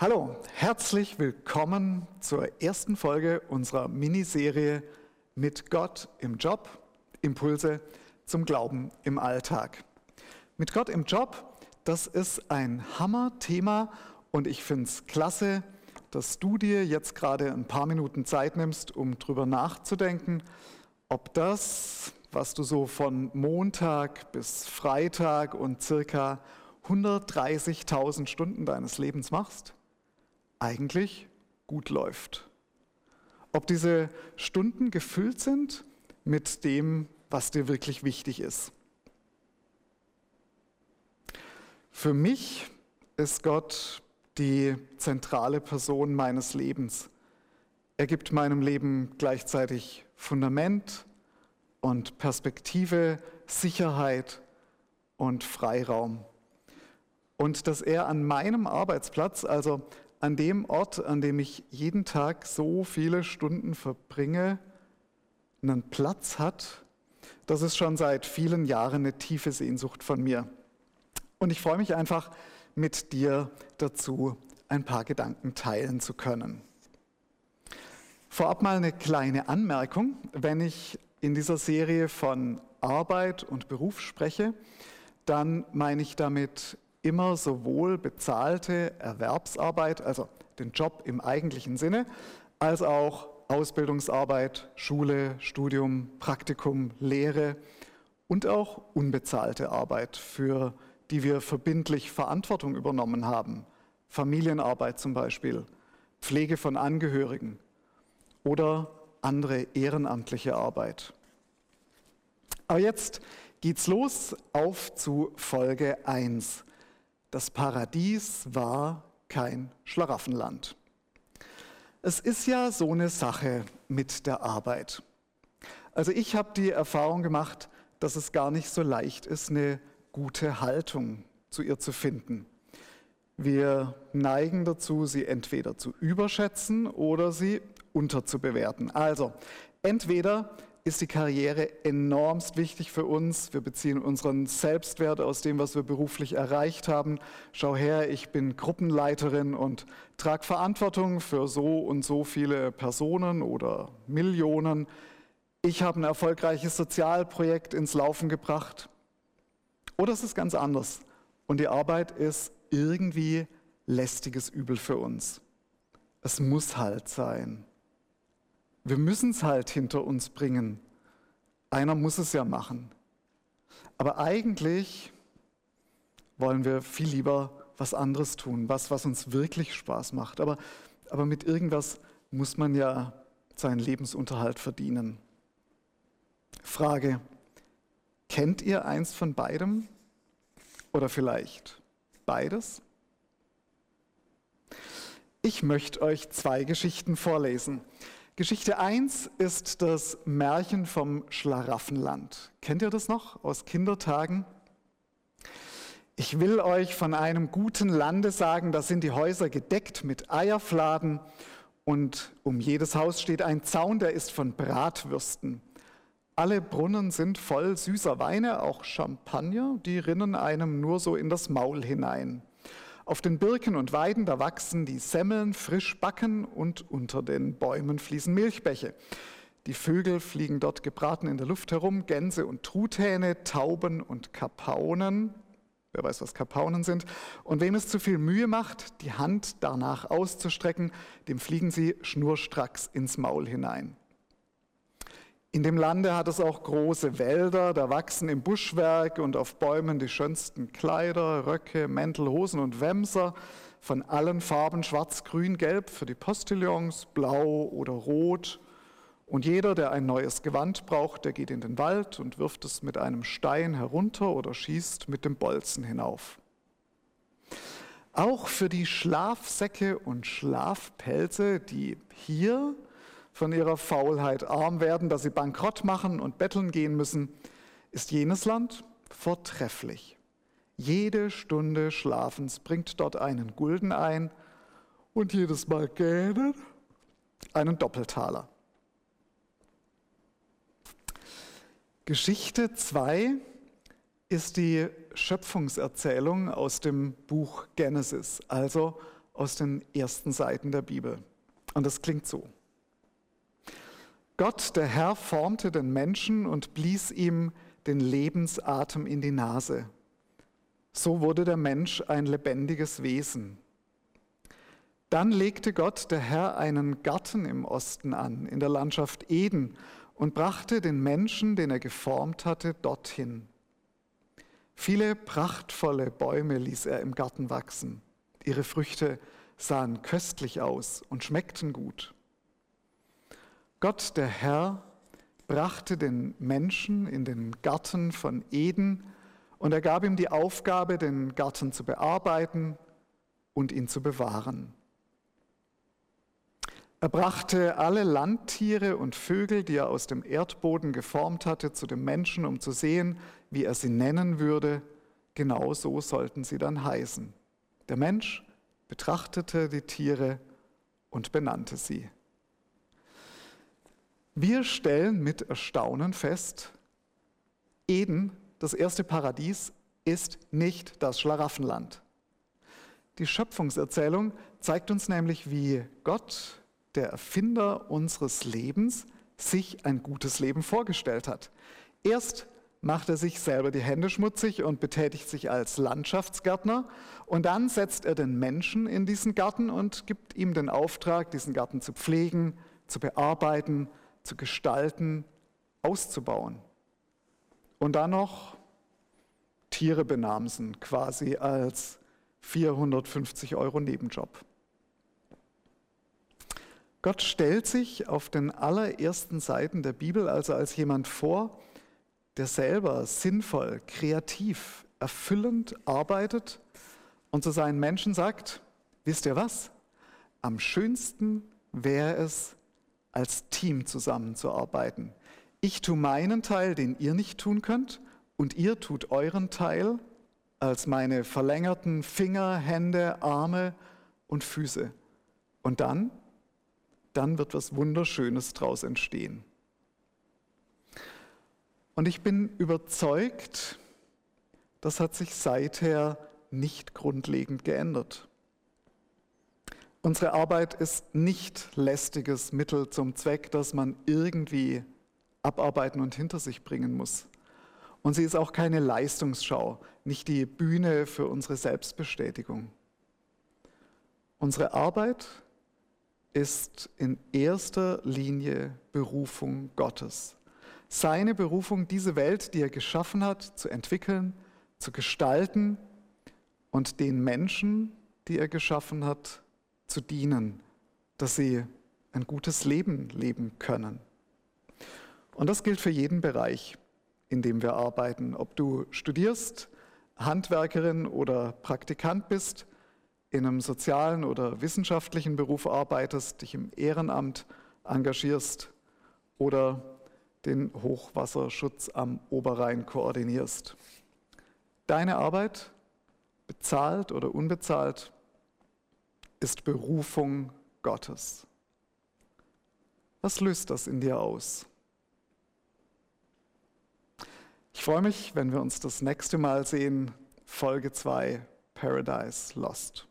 Hallo, herzlich willkommen zur ersten Folge unserer Miniserie Mit Gott im Job, Impulse zum Glauben im Alltag. Mit Gott im Job, das ist ein Hammer-Thema und ich finde es klasse, dass du dir jetzt gerade ein paar Minuten Zeit nimmst, um drüber nachzudenken, ob das, was du so von Montag bis Freitag und circa 130.000 Stunden deines Lebens machst, eigentlich gut läuft. Ob diese Stunden gefüllt sind mit dem, was dir wirklich wichtig ist. Für mich ist Gott die zentrale Person meines Lebens. Er gibt meinem Leben gleichzeitig Fundament und Perspektive, Sicherheit und Freiraum. Und dass er an meinem Arbeitsplatz, also an dem Ort, an dem ich jeden Tag so viele Stunden verbringe, einen Platz hat, das ist schon seit vielen Jahren eine tiefe Sehnsucht von mir. Und ich freue mich einfach, mit dir dazu ein paar Gedanken teilen zu können. Vorab mal eine kleine Anmerkung. Wenn ich in dieser Serie von Arbeit und Beruf spreche, dann meine ich damit immer sowohl bezahlte Erwerbsarbeit, also den Job im eigentlichen Sinne, als auch Ausbildungsarbeit, Schule, Studium, Praktikum, Lehre und auch unbezahlte Arbeit, für die wir verbindlich Verantwortung übernommen haben. Familienarbeit zum Beispiel, Pflege von Angehörigen oder andere ehrenamtliche Arbeit. Aber jetzt geht's los auf zu Folge 1. Das Paradies war kein Schlaraffenland. Es ist ja so eine Sache mit der Arbeit. Also ich habe die Erfahrung gemacht, dass es gar nicht so leicht ist, eine gute Haltung zu ihr zu finden. Wir neigen dazu, sie entweder zu überschätzen oder sie unterzubewerten. Also entweder ist die Karriere enormst wichtig für uns. Wir beziehen unseren Selbstwert aus dem, was wir beruflich erreicht haben. Schau her, ich bin Gruppenleiterin und trage Verantwortung für so und so viele Personen oder Millionen. Ich habe ein erfolgreiches Sozialprojekt ins Laufen gebracht. Oder es ist ganz anders. Und die Arbeit ist irgendwie lästiges Übel für uns. Es muss halt sein. Wir müssen es halt hinter uns bringen. Einer muss es ja machen. Aber eigentlich wollen wir viel lieber was anderes tun, was, was uns wirklich Spaß macht. Aber, aber mit irgendwas muss man ja seinen Lebensunterhalt verdienen. Frage, kennt ihr eins von beidem? Oder vielleicht beides? Ich möchte euch zwei Geschichten vorlesen. Geschichte 1 ist das Märchen vom Schlaraffenland. Kennt ihr das noch aus Kindertagen? Ich will euch von einem guten Lande sagen, da sind die Häuser gedeckt mit Eierfladen und um jedes Haus steht ein Zaun, der ist von Bratwürsten. Alle Brunnen sind voll süßer Weine, auch Champagner, die rinnen einem nur so in das Maul hinein. Auf den Birken und Weiden, da wachsen die Semmeln frisch backen und unter den Bäumen fließen Milchbäche. Die Vögel fliegen dort gebraten in der Luft herum, Gänse und Truthähne, Tauben und Kapaunen. Wer weiß, was Kapaunen sind. Und wem es zu viel Mühe macht, die Hand danach auszustrecken, dem fliegen sie schnurstracks ins Maul hinein. In dem Lande hat es auch große Wälder, da wachsen im Buschwerk und auf Bäumen die schönsten Kleider, Röcke, Mäntel, Hosen und Wämser von allen Farben schwarz, grün, gelb für die Postillons, blau oder rot. Und jeder, der ein neues Gewand braucht, der geht in den Wald und wirft es mit einem Stein herunter oder schießt mit dem Bolzen hinauf. Auch für die Schlafsäcke und Schlafpelze, die hier von ihrer Faulheit arm werden, dass sie bankrott machen und betteln gehen müssen, ist jenes Land vortrefflich. Jede Stunde Schlafens bringt dort einen Gulden ein und jedes Mal gähnen einen Doppeltaler. Geschichte 2 ist die Schöpfungserzählung aus dem Buch Genesis, also aus den ersten Seiten der Bibel. Und das klingt so. Gott, der Herr, formte den Menschen und blies ihm den Lebensatem in die Nase. So wurde der Mensch ein lebendiges Wesen. Dann legte Gott, der Herr, einen Garten im Osten an, in der Landschaft Eden, und brachte den Menschen, den er geformt hatte, dorthin. Viele prachtvolle Bäume ließ er im Garten wachsen. Ihre Früchte sahen köstlich aus und schmeckten gut. Gott, der Herr, brachte den Menschen in den Garten von Eden und er gab ihm die Aufgabe, den Garten zu bearbeiten und ihn zu bewahren. Er brachte alle Landtiere und Vögel, die er aus dem Erdboden geformt hatte, zu dem Menschen, um zu sehen, wie er sie nennen würde. Genau so sollten sie dann heißen. Der Mensch betrachtete die Tiere und benannte sie. Wir stellen mit Erstaunen fest, Eden, das erste Paradies, ist nicht das Schlaraffenland. Die Schöpfungserzählung zeigt uns nämlich, wie Gott, der Erfinder unseres Lebens, sich ein gutes Leben vorgestellt hat. Erst macht er sich selber die Hände schmutzig und betätigt sich als Landschaftsgärtner. Und dann setzt er den Menschen in diesen Garten und gibt ihm den Auftrag, diesen Garten zu pflegen, zu bearbeiten zu gestalten, auszubauen. Und dann noch Tiere benamsen, quasi als 450 Euro Nebenjob. Gott stellt sich auf den allerersten Seiten der Bibel also als jemand vor, der selber sinnvoll, kreativ, erfüllend arbeitet und zu seinen Menschen sagt, wisst ihr was? Am schönsten wäre es, als Team zusammenzuarbeiten. Ich tue meinen Teil, den ihr nicht tun könnt, und ihr tut euren Teil als meine verlängerten Finger, Hände, Arme und Füße. Und dann, dann wird was Wunderschönes daraus entstehen. Und ich bin überzeugt, das hat sich seither nicht grundlegend geändert. Unsere Arbeit ist nicht lästiges Mittel zum Zweck, das man irgendwie abarbeiten und hinter sich bringen muss. Und sie ist auch keine Leistungsschau, nicht die Bühne für unsere Selbstbestätigung. Unsere Arbeit ist in erster Linie Berufung Gottes. Seine Berufung, diese Welt, die er geschaffen hat, zu entwickeln, zu gestalten und den Menschen, die er geschaffen hat, zu dienen, dass sie ein gutes Leben leben können. Und das gilt für jeden Bereich, in dem wir arbeiten. Ob du studierst, Handwerkerin oder Praktikant bist, in einem sozialen oder wissenschaftlichen Beruf arbeitest, dich im Ehrenamt engagierst oder den Hochwasserschutz am Oberrhein koordinierst. Deine Arbeit, bezahlt oder unbezahlt, ist Berufung Gottes. Was löst das in dir aus? Ich freue mich, wenn wir uns das nächste Mal sehen, Folge 2, Paradise Lost.